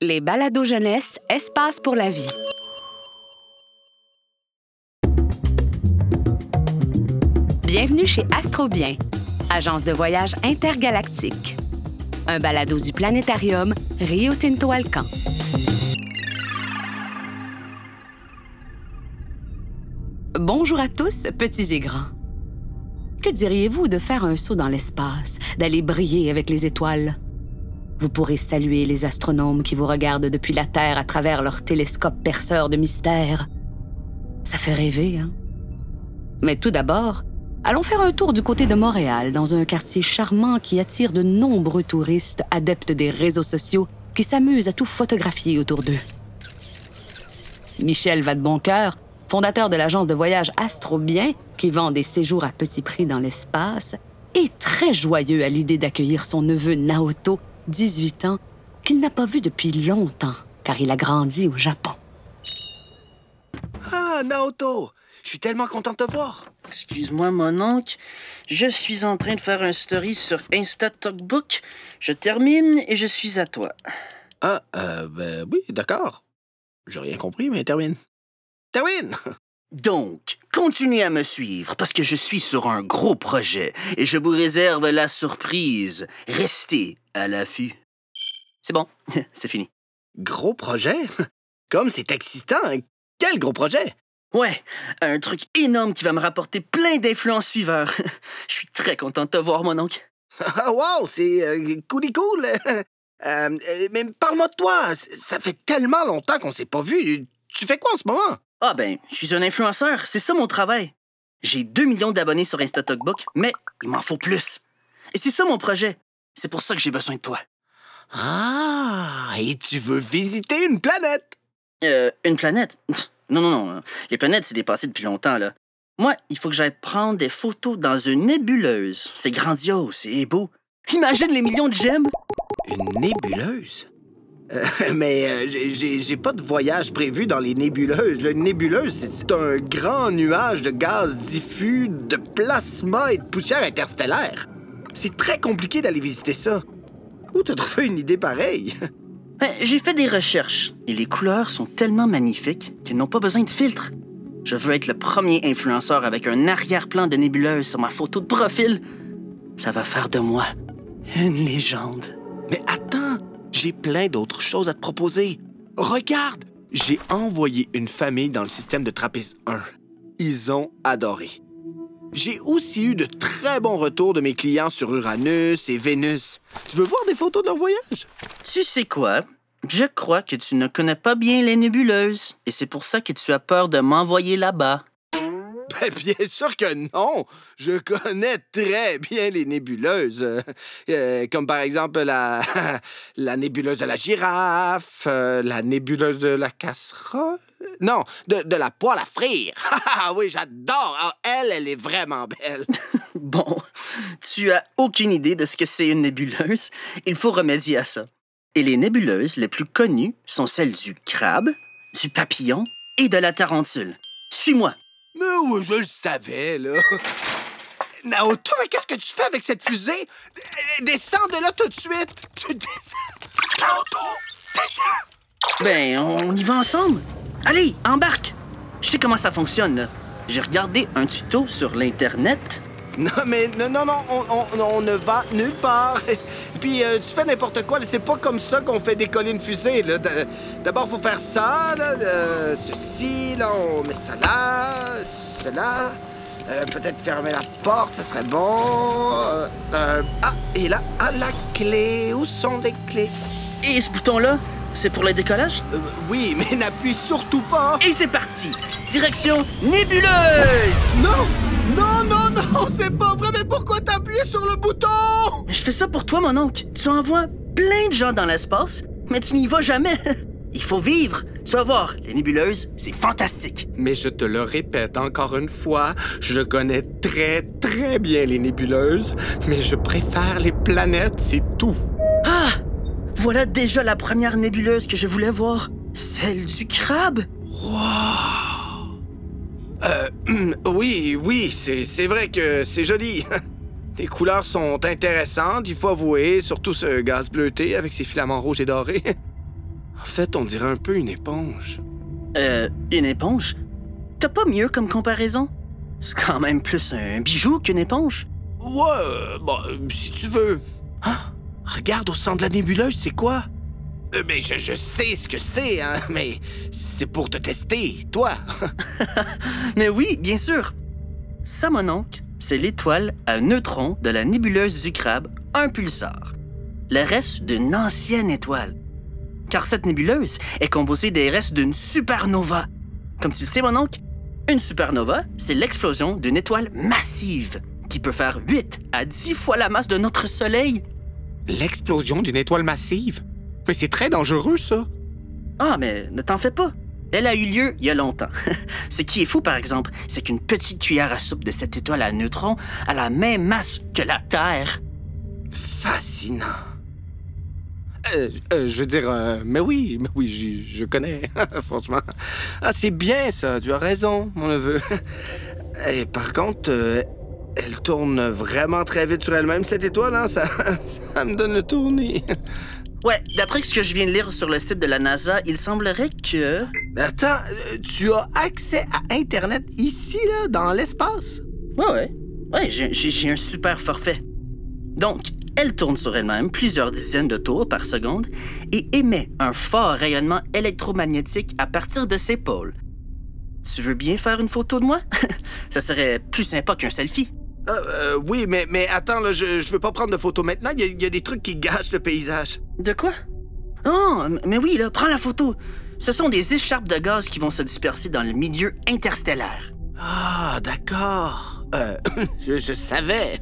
Les balados jeunesse, espace pour la vie. Bienvenue chez Astrobien, agence de voyage intergalactique. Un balado du planétarium Rio Tinto Alcan. Bonjour à tous, petits et grands. Que diriez-vous de faire un saut dans l'espace, d'aller briller avec les étoiles? Vous pourrez saluer les astronomes qui vous regardent depuis la Terre à travers leurs télescopes perceurs de mystères. Ça fait rêver, hein? Mais tout d'abord, allons faire un tour du côté de Montréal, dans un quartier charmant qui attire de nombreux touristes adeptes des réseaux sociaux qui s'amusent à tout photographier autour d'eux. Michel Vadeboncoeur, fondateur de l'agence de voyage Astrobien, qui vend des séjours à petit prix dans l'espace, est très joyeux à l'idée d'accueillir son neveu Naoto 18 ans, qu'il n'a pas vu depuis longtemps, car il a grandi au Japon. Ah, Naoto! Je suis tellement content de te voir. Excuse-moi, mon oncle. Je suis en train de faire un story sur Insta Talkbook. Je termine et je suis à toi. Ah, euh, ben oui, d'accord. J'ai rien compris, mais termine. Termine! Donc, continuez à me suivre parce que je suis sur un gros projet et je vous réserve la surprise. Restez à l'affût. C'est bon, c'est fini. Gros projet? Comme c'est excitant! Quel gros projet? Ouais, un truc énorme qui va me rapporter plein d'influents suiveurs. Je suis très content de te voir, mon oncle. Ah, wow, c'est euh, cool cool! Euh, euh, mais parle-moi de toi. Ça fait tellement longtemps qu'on s'est pas vu. Tu fais quoi en ce moment? Ah ben, je suis un influenceur, c'est ça mon travail. J'ai 2 millions d'abonnés sur InstaTalkBook, mais il m'en faut plus. Et c'est ça mon projet. C'est pour ça que j'ai besoin de toi. Ah, et tu veux visiter une planète? Euh, une planète? Non, non, non. Les planètes, c'est dépassé depuis longtemps, là. Moi, il faut que j'aille prendre des photos dans une nébuleuse. C'est grandiose, c'est beau. Imagine les millions de gemmes. Une nébuleuse? Euh, mais euh, j'ai pas de voyage prévu dans les nébuleuses. Le nébuleuse, c'est un grand nuage de gaz diffus, de plasma et de poussière interstellaire. C'est très compliqué d'aller visiter ça. Où t'as trouvé une idée pareille? Ben, J'ai fait des recherches et les couleurs sont tellement magnifiques qu'elles n'ont pas besoin de filtre. Je veux être le premier influenceur avec un arrière-plan de nébuleuse sur ma photo de profil. Ça va faire de moi une légende. Mais attends, j'ai plein d'autres choses à te proposer. Regarde, j'ai envoyé une famille dans le système de Trappist 1. Ils ont adoré. J'ai aussi eu de très bons retours de mes clients sur Uranus et Vénus. Tu veux voir des photos de leur voyage? Tu sais quoi? Je crois que tu ne connais pas bien les nébuleuses et c'est pour ça que tu as peur de m'envoyer là-bas. Ben, bien sûr que non. Je connais très bien les nébuleuses. Euh, euh, comme par exemple la, la nébuleuse de la girafe, euh, la nébuleuse de la casserole. Non, de, de la poêle à frire. Ah oui, j'adore. Ah, elle, elle est vraiment belle. Bon, tu as aucune idée de ce que c'est une nébuleuse. Il faut remédier à ça. Et les nébuleuses les plus connues sont celles du crabe, du papillon et de la tarentule. Suis-moi. Mais oui, je le savais, là. Naoto, mais qu'est-ce que tu fais avec cette fusée? Descends de là tout de suite. Tu descends. Naoto, descends. Ben, on y va ensemble. Allez, embarque. Je sais comment ça fonctionne. J'ai regardé un tuto sur l'Internet. Non, mais non, non, non, on, ne va nulle part. Puis euh, tu fais n'importe quoi. C'est pas comme ça qu'on fait décoller une fusée. D'abord, faut faire ça, euh, ceci, là, on met ça là, cela. Euh, Peut-être fermer la porte, ça serait bon. Ah, et là, ah, la clé. Où sont les clés? Et ce bouton-là, c'est pour le décollage? Euh, oui, mais n'appuie surtout pas. Et c'est parti. Direction nébuleuse. Non, non, non, non, c'est pas vrai. Mais pourquoi t'as appuyé sur le bouton? Mais je fais ça pour toi, mon oncle. Tu envoies plein de gens dans l'espace, mais tu n'y vas jamais. Il faut vivre. Tu vas voir, les nébuleuses, c'est fantastique. Mais je te le répète encore une fois, je connais très très bien les nébuleuses, mais je préfère les planètes, c'est tout. Voilà déjà la première nébuleuse que je voulais voir. Celle du crabe. Euh, oui, oui, c'est vrai que c'est joli. Les couleurs sont intéressantes, il faut avouer, surtout ce gaz bleuté avec ses filaments rouges et dorés. En fait, on dirait un peu une éponge. Euh, une éponge? T'as pas mieux comme comparaison? C'est quand même plus un bijou qu'une éponge. Ouais, euh, si tu veux. Ah, regarde au centre de la nébuleuse, c'est quoi? Euh, mais je, sais ce que c'est, hein, mais c'est pour te tester, toi. Mais oui, bien sûr. Ça, mon oncle, c'est l'étoile à neutrons de la nébuleuse du crabe, un pulsar. Le reste d'une ancienne étoile. Car cette nébuleuse est composée des restes d'une supernova. Comme tu le sais, mon oncle, une supernova, c'est l'explosion d'une étoile massive qui peut faire 8 à 10 fois la masse de notre Soleil. L'explosion d'une étoile massive? Mais c'est très dangereux, ça. Ah, mais ne t'en fais pas. Elle a eu lieu il y a longtemps. Ce qui est fou, par exemple, c'est qu'une petite cuillère à soupe de cette étoile à neutrons a la même masse que la Terre. Fascinant. Euh, euh, je veux dire, euh, mais oui, mais oui, je, connais, franchement. Ah, c'est bien ça, tu as raison, mon neveu. Et par contre, elle tourne vraiment très vite sur elle-même, cette étoile, hein? ça, ça me donne le tournis. Ouais, d'après ce que je viens de lire sur le site de la NASA, il semblerait que... Attends, euh, tu as accès à Internet ici, là, dans l'espace? Ouais, ouais. Ouais, j'ai un super forfait. Donc, elle tourne sur elle-même plusieurs dizaines de tours par seconde et émet un fort rayonnement électromagnétique à partir de ses pôles. Tu veux bien faire une photo de moi? Ça serait plus sympa qu'un selfie. Euh, euh, oui, mais, mais attends, là, je, je veux pas prendre de photos maintenant. Il y, a- il y a des trucs qui gâchent le paysage. De quoi? Oh, m- mais oui, là, prends la photo. Ce sont des écharpes de gaz qui vont se disperser dans le milieu interstellaire. Ah, d'accord. Euh, je, je savais.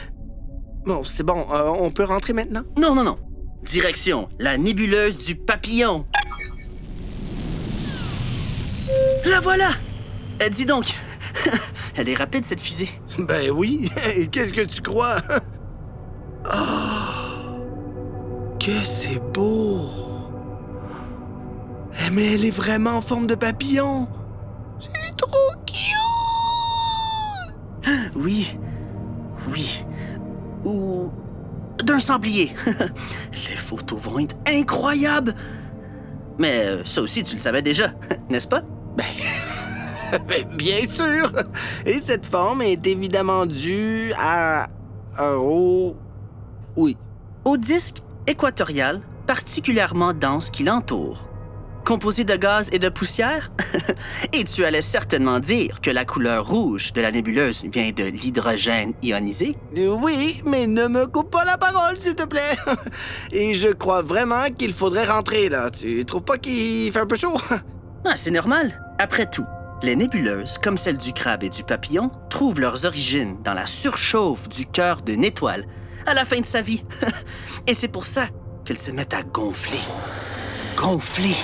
bon, c'est bon. euh, on peut rentrer maintenant? Non, non, non. Direction, la nébuleuse du papillon. La voilà! Euh, dis donc, elle est rapide cette fusée. Ben oui. Qu'est-ce que tu crois? Ah, que c'est beau. Eh, mais elle est vraiment en forme de papillon. C'est trop cute. Oui, oui. Ou d'un sanglier. Les photos vont être incroyables. Mais euh, ça aussi, tu le savais déjà, n'est-ce pas? Bien sûr. Et cette forme est évidemment due à... à- au... Oui. au disque équatorial particulièrement dense qui l'entoure. Composé de gaz et de poussière? et tu allais certainement dire que la couleur rouge de la nébuleuse vient de l'hydrogène ionisé? Oui, mais ne me coupe pas la parole, s'il te plaît. Et je crois vraiment qu'il faudrait rentrer, là. Tu trouves pas qu'il fait un peu chaud? Ah, c'est normal. Après tout, les nébuleuses, comme celle du crabe et du papillon, trouvent leurs origines dans la surchauffe du cœur d'une étoile à la fin de sa vie. et c'est pour ça qu'elles se mettent à gonfler. Gonfler.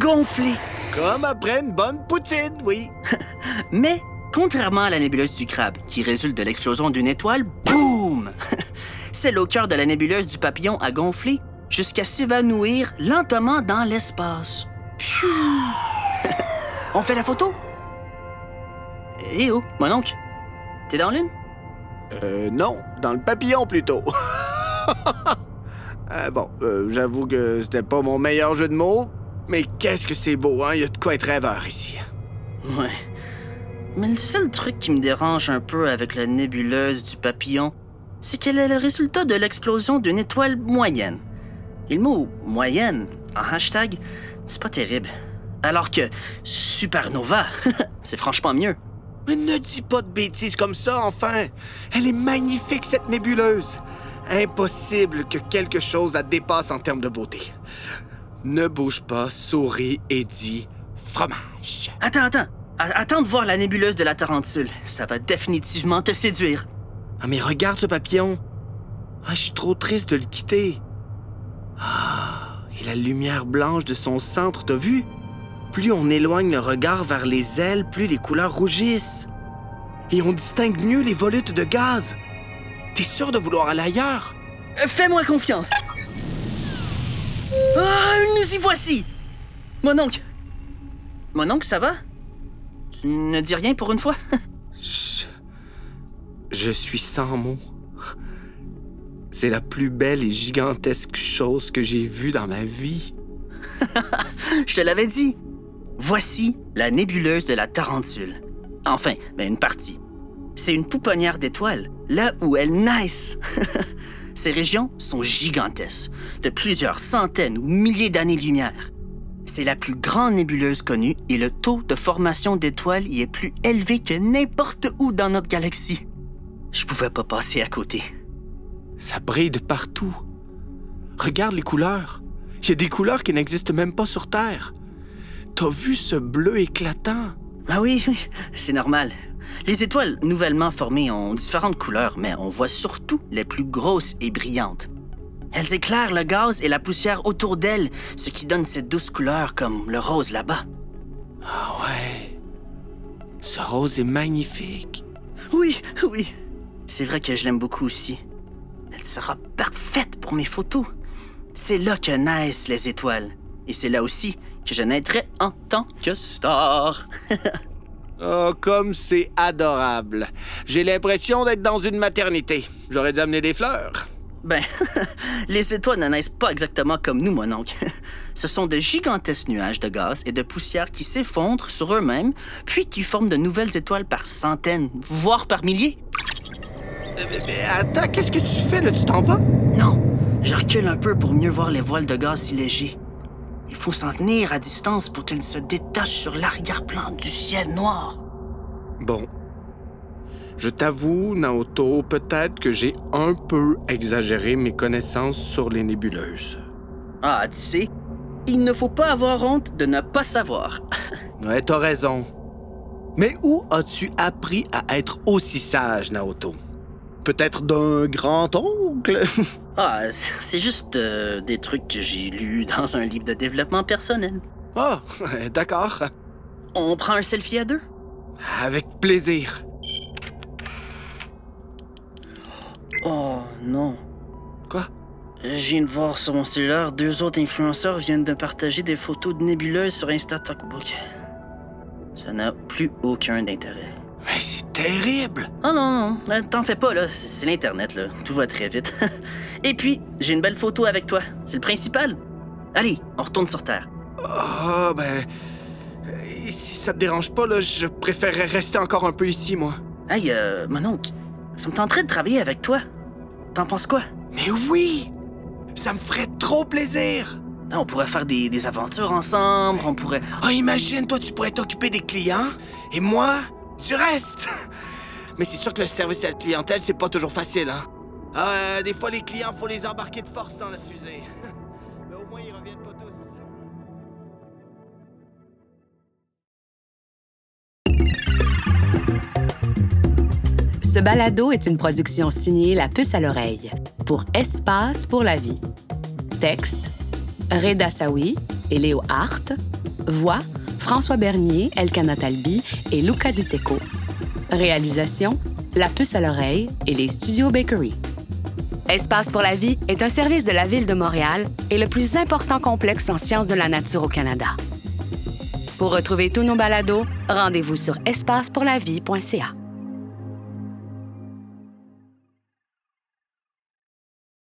Gonfler. Comme après une bonne poutine, oui. Mais, contrairement à la nébuleuse du crabe, qui résulte de l'explosion d'une étoile, boum! Celle au cœur de la nébuleuse du papillon a gonflé jusqu'à s'évanouir lentement dans l'espace. On fait la photo? Eh oh, mon oncle, t'es dans l'une? Euh, non, dans le papillon plutôt. Euh, bon, euh, j'avoue que c'était pas mon meilleur jeu de mots, mais qu'est-ce que c'est beau, hein? Il y a de quoi être rêveur ici. Ouais. Mais le seul truc qui me dérange un peu avec la nébuleuse du papillon, c'est qu'elle est le résultat de l'explosion d'une étoile moyenne. Et le mot moyenne, en hashtag, c'est pas terrible. Alors que supernova, c'est franchement mieux. Mais ne dis pas de bêtises comme ça, enfin! Elle est magnifique, cette nébuleuse! Impossible que quelque chose la dépasse en termes de beauté. Ne bouge pas, souris et dis fromage. Attends, attends. A- Attends de voir la nébuleuse de la Tarentule. Ça va définitivement te séduire. Ah, mais regarde ce papillon. Ah, je suis trop triste de le quitter. Ah, et la lumière blanche de son centre, t'as vu? Plus on éloigne le regard vers les ailes, plus les couleurs rougissent. Et on distingue mieux les volutes de gaz. T'es sûr de vouloir aller ailleurs? Euh, Fais-moi confiance. Ah, nous y voici. Mon oncle. Mon oncle, ça va? Tu ne dis rien pour une fois? Je... Je suis sans mots. C'est la plus belle et gigantesque chose que j'ai vue dans ma vie. Je te l'avais dit. Voici la nébuleuse de la Tarentule. Enfin, ben une partie. C'est une pouponnière d'étoiles, là où elles naissent. Ces régions sont gigantesques, de plusieurs centaines ou milliers d'années-lumière. C'est la plus grande nébuleuse connue et le taux de formation d'étoiles y est plus élevé que n'importe où dans notre galaxie. Je pouvais pas passer à côté. Ça brille de partout. Regarde les couleurs. Il y a des couleurs qui n'existent même pas sur Terre. T'as vu ce bleu éclatant? Ah oui, oui, c'est normal. Les étoiles nouvellement formées ont différentes couleurs, mais on voit surtout les plus grosses et brillantes. Elles éclairent le gaz et la poussière autour d'elles, ce qui donne cette douce couleur comme le rose là-bas. Ah ouais. Ce rose est magnifique. Oui, oui. C'est vrai que je l'aime beaucoup aussi. Elle sera parfaite pour mes photos. C'est là que naissent les étoiles. Et c'est là aussi que je naîtrai en tant que star. Oh, comme c'est adorable. J'ai l'impression d'être dans une maternité. J'aurais dû amener des fleurs. Ben, les étoiles ne naissent pas exactement comme nous, mon oncle. Ce sont de gigantesques nuages de gaz et de poussière qui s'effondrent sur eux-mêmes, puis qui forment de nouvelles étoiles par centaines, voire par milliers. Euh, mais- mais attends, qu'est-ce que tu fais là? Tu t'en vas? Non, je recule un peu pour mieux voir les voiles de gaz si légers. Il faut s'en tenir à distance pour qu'elles se détachent sur l'arrière-plan du ciel noir. Bon. Je t'avoue, Naoto, peut-être que j'ai un peu exagéré mes connaissances sur les nébuleuses. Ah, tu sais, il ne faut pas avoir honte de ne pas savoir. Ouais, t'as raison. Mais où as-tu appris à être aussi sage, Naoto? Peut-être d'un grand-oncle? Ah, c'est juste euh, des trucs que j'ai lus dans un livre de développement personnel. Ah, d'accord. On prend un selfie à deux? Avec plaisir. Oh non. Quoi? Je viens de voir sur mon cellulaire, deux autres influenceurs viennent de partager des photos de nébuleuses sur Insta Talkbook. Ça n'a plus aucun intérêt. Mais c'est terrible! Oh non, non, euh, t'en fais pas, là. C'est l'Internet, là. Tout va très vite. Et puis, j'ai une belle photo avec toi. C'est le principal. Allez, on retourne sur Terre. Ah, ben. euh, Si ça te dérange pas, là, je préférerais rester encore un peu ici, moi. Hey, euh, mon oncle, ça me tenterait de travailler avec toi. T'en penses quoi? Mais oui! Ça me ferait trop plaisir! On pourrait faire des, des aventures ensemble, on pourrait... Ah, imagine, toi, tu pourrais t'occuper des clients, et moi, tu restes! Mais c'est sûr que le service à la clientèle, c'est pas toujours facile, hein? Ah, des fois, les clients, faut les embarquer de force dans la fusée. Mais au moins, ils reviennent pas tous. Ce balado est une production signée La Puce à l'oreille pour Espace pour la vie. Texte Reda Sawi et Léo Hart. Voix François Bernier, Elkana Talbi et Luca Diteco. Réalisation La Puce à l'oreille et les Studios Bakery. Espace pour la vie est un service de la Ville de Montréal et le plus important complexe en sciences de la nature au Canada. Pour retrouver tous nos balados, rendez-vous sur espacepourlavie.ca.